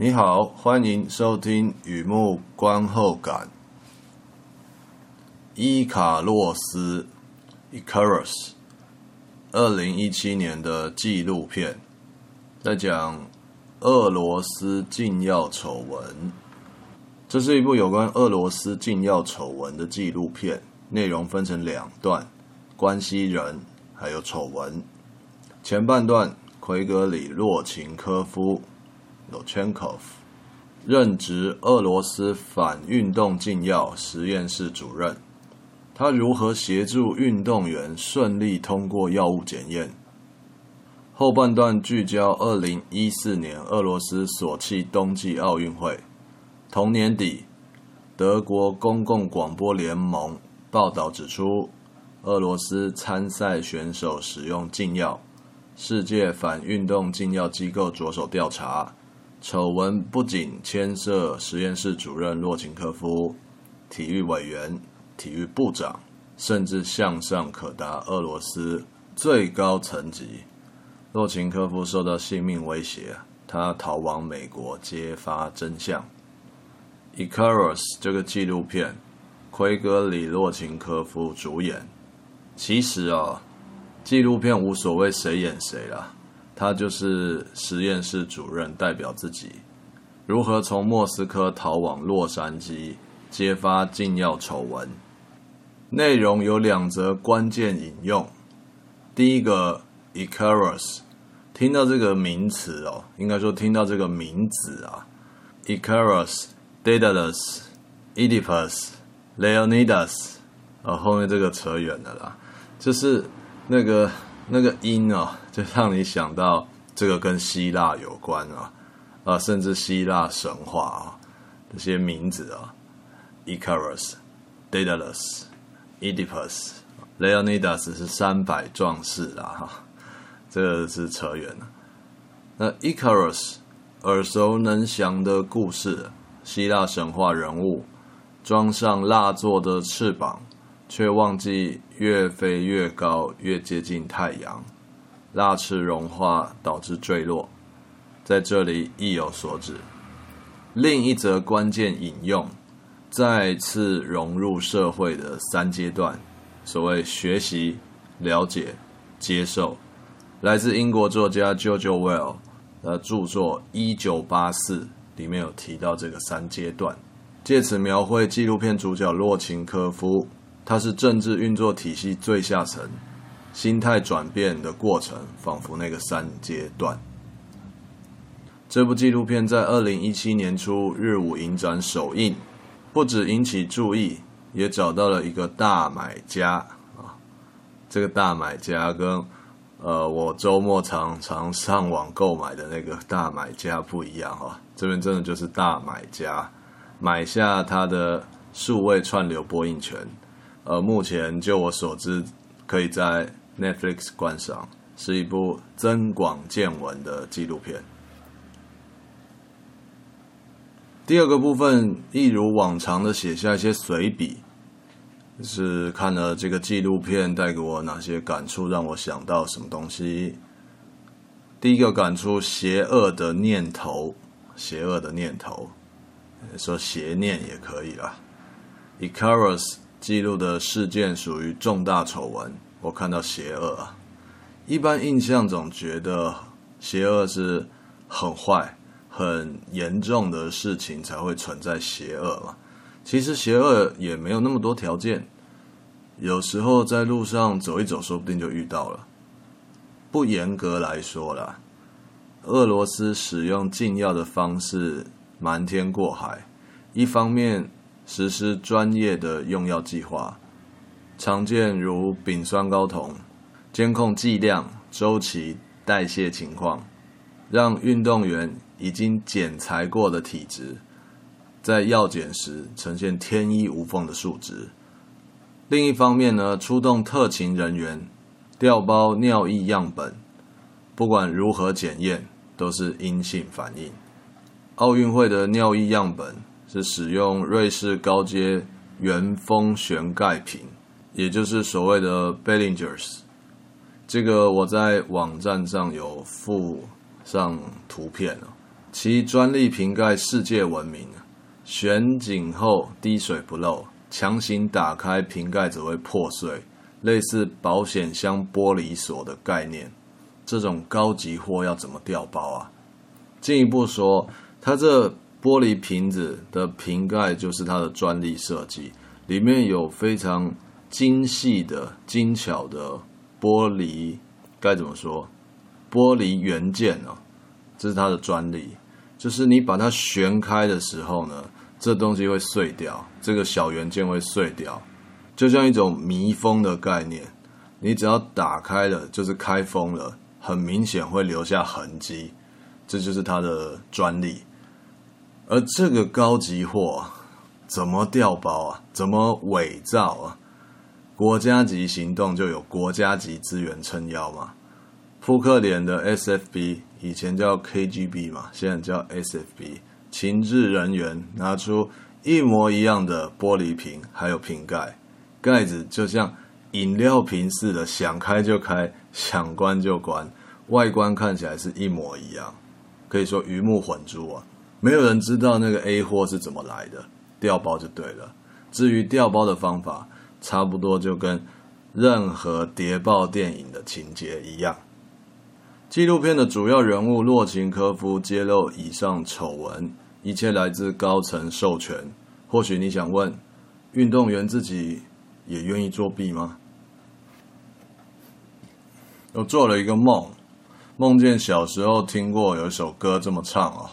你好，欢迎收听雨幕观后感。伊卡洛斯 （Icarus），二零一七年的纪录片，在讲俄罗斯禁药丑闻。这是一部有关俄罗斯禁药丑闻的纪录片，内容分成两段：关系人还有丑闻。前半段，奎格里洛琴科夫。Rodchenkov 任职俄罗斯反运动禁药实验室主任，他如何协助运动员顺利通过药物检验？后半段聚焦二零一四年俄罗斯索契冬季奥运会。同年底，德国公共广播联盟报道指出，俄罗斯参赛选手使用禁药，世界反运动禁药机构着手调查。丑闻不仅牵涉实验室主任洛琴科夫、体育委员、体育部长，甚至向上可达俄罗斯最高层级。洛琴科夫受到性命威胁，他逃往美国揭发真相。《Icarus》这个纪录片，奎格里洛琴科夫主演。其实啊，纪录片无所谓谁演谁啦。他就是实验室主任，代表自己如何从莫斯科逃往洛杉矶，揭发禁药丑闻。内容有两则关键引用。第一个，Icarus，听到这个名词哦，应该说听到这个名字啊，Icarus，Daedalus，Oedipus，Leonidas，啊，后面这个扯远了啦，就是那个。那个音啊，就让你想到这个跟希腊有关啊，啊，甚至希腊神话啊，这些名字啊，Icarus、Daedalus、Oedipus、Leonidas 是三百壮士啊，哈，这个是扯远了。那 Icarus 耳熟能详的故事，希腊神话人物，装上蜡做的翅膀。却忘记越飞越高，越接近太阳，蜡翅融化导致坠落，在这里意有所指。另一则关键引用，再次融入社会的三阶段，所谓学习、了解、接受，来自英国作家 JoJo Well 的著作《一九八四》里面有提到这个三阶段，借此描绘纪录片主角洛琴科夫。它是政治运作体系最下层，心态转变的过程，仿佛那个三阶段。这部纪录片在二零一七年初日舞影展首映，不止引起注意，也找到了一个大买家啊。这个大买家跟呃我周末常常上网购买的那个大买家不一样啊，这边真的就是大买家，买下他的数位串流播映权。呃，目前就我所知，可以在 Netflix 观赏，是一部增广见闻的纪录片。第二个部分，一如往常的写下一些随笔，是看了这个纪录片带给我哪些感触，让我想到什么东西。第一个感触，邪恶的念头，邪恶的念头，说邪念也可以啦。Icarus。记录的事件属于重大丑闻，我看到邪恶啊。一般印象总觉得邪恶是很坏、很严重的事情才会存在邪恶嘛。其实邪恶也没有那么多条件，有时候在路上走一走，说不定就遇到了。不严格来说啦，俄罗斯使用禁药的方式瞒天过海，一方面。实施专业的用药计划，常见如丙酸睾酮，监控剂量、周期、代谢情况，让运动员已经检查过的体质，在药检时呈现天衣无缝的数值。另一方面呢，出动特勤人员，调包尿液样本，不管如何检验，都是阴性反应。奥运会的尿液样本。是使用瑞士高阶原封旋盖瓶，也就是所谓的 Bellingers。这个我在网站上有附上图片其专利瓶盖世界闻名，旋紧后滴水不漏，强行打开瓶盖则会破碎，类似保险箱玻璃锁的概念。这种高级货要怎么调包啊？进一步说，它这玻璃瓶子的瓶盖就是它的专利设计，里面有非常精细的、精巧的玻璃，该怎么说？玻璃元件哦，这是它的专利。就是你把它旋开的时候呢，这东西会碎掉，这个小元件会碎掉，就像一种密封的概念。你只要打开了，就是开封了，很明显会留下痕迹，这就是它的专利。而这个高级货怎么调包啊？怎么伪造啊？国家级行动就有国家级资源撑腰嘛。扑克脸的 SFB。以前叫 KGB 嘛，现在叫 SFB，情治人员拿出一模一样的玻璃瓶，还有瓶盖，盖子就像饮料瓶似的，想开就开，想关就关，外观看起来是一模一样，可以说鱼目混珠啊，没有人知道那个 A 货是怎么来的，调包就对了。至于调包的方法，差不多就跟任何谍报电影的情节一样。纪录片的主要人物洛琴科夫揭露以上丑闻，一切来自高层授权。或许你想问，运动员自己也愿意作弊吗？我做了一个梦，梦见小时候听过有一首歌这么唱哦：“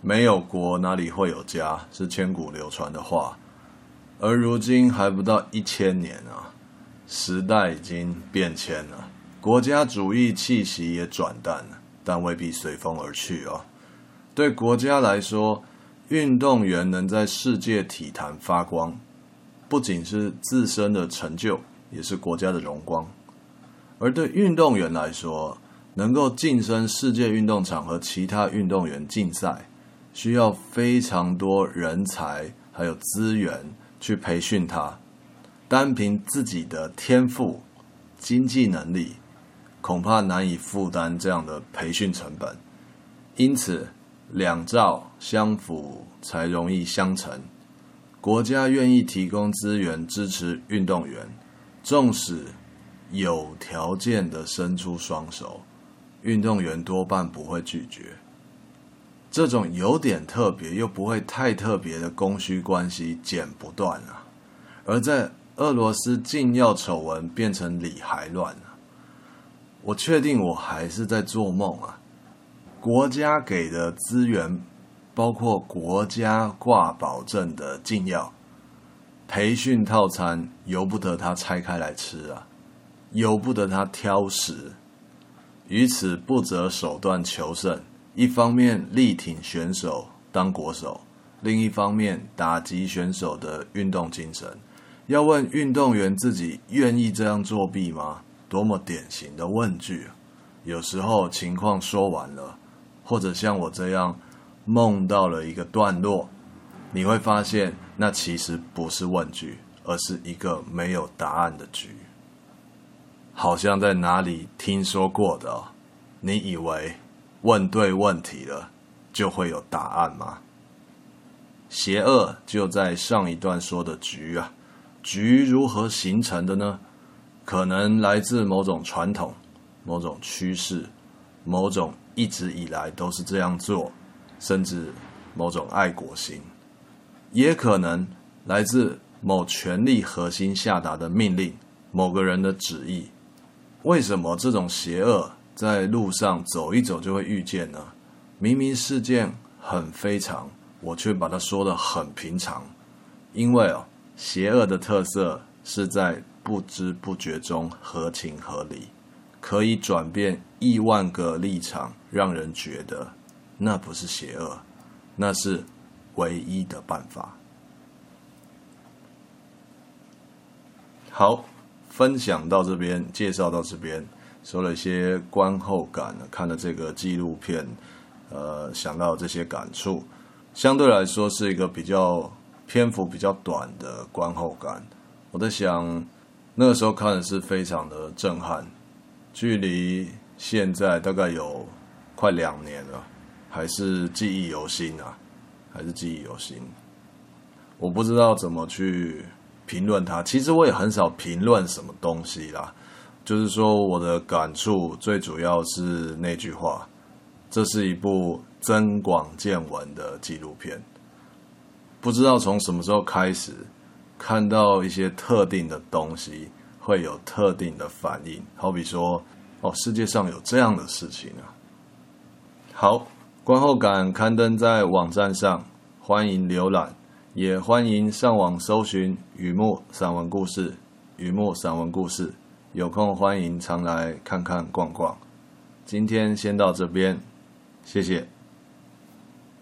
没有国哪里会有家”，是千古流传的话。而如今还不到一千年啊，时代已经变迁了。国家主义气息也转淡了，但未必随风而去哦。对国家来说，运动员能在世界体坛发光，不仅是自身的成就，也是国家的荣光。而对运动员来说，能够晋升世界运动场和其他运动员竞赛，需要非常多人才还有资源去培训他。单凭自己的天赋、经济能力，恐怕难以负担这样的培训成本，因此两兆相辅才容易相成。国家愿意提供资源支持运动员，纵使有条件的伸出双手，运动员多半不会拒绝。这种有点特别又不会太特别的供需关系剪不断啊！而在俄罗斯禁药丑闻变成理还乱。我确定我还是在做梦啊！国家给的资源包括国家挂保证的禁药，培训套餐由不得他拆开来吃啊，由不得他挑食，于此不择手段求胜。一方面力挺选手当国手，另一方面打击选手的运动精神。要问运动员自己愿意这样作弊吗？多么典型的问句！有时候情况说完了，或者像我这样梦到了一个段落，你会发现那其实不是问句，而是一个没有答案的局。好像在哪里听说过的。你以为问对问题了就会有答案吗？邪恶就在上一段说的局啊，局如何形成的呢？可能来自某种传统、某种趋势、某种一直以来都是这样做，甚至某种爱国心，也可能来自某权力核心下达的命令、某个人的旨意。为什么这种邪恶在路上走一走就会遇见呢？明明事件很非常，我却把它说得很平常。因为哦，邪恶的特色是在。不知不觉中合情合理，可以转变亿万个立场，让人觉得那不是邪恶，那是唯一的办法。好，分享到这边，介绍到这边，说了一些观后感，看了这个纪录片，呃，想到这些感触，相对来说是一个比较篇幅比较短的观后感。我在想。那个时候看的是非常的震撼，距离现在大概有快两年了，还是记忆犹新啊，还是记忆犹新。我不知道怎么去评论它。其实我也很少评论什么东西啦，就是说我的感触最主要是那句话：这是一部增广见闻的纪录片。不知道从什么时候开始，看到一些特定的东西会有特定的反应，好比说，哦，世界上有这样的事情啊。好，观后感刊登在网站上，欢迎浏览。也欢迎上网搜寻雨墨散文故事，雨墨散文故事，有空欢迎常来看看逛逛。今天先到这边，谢谢。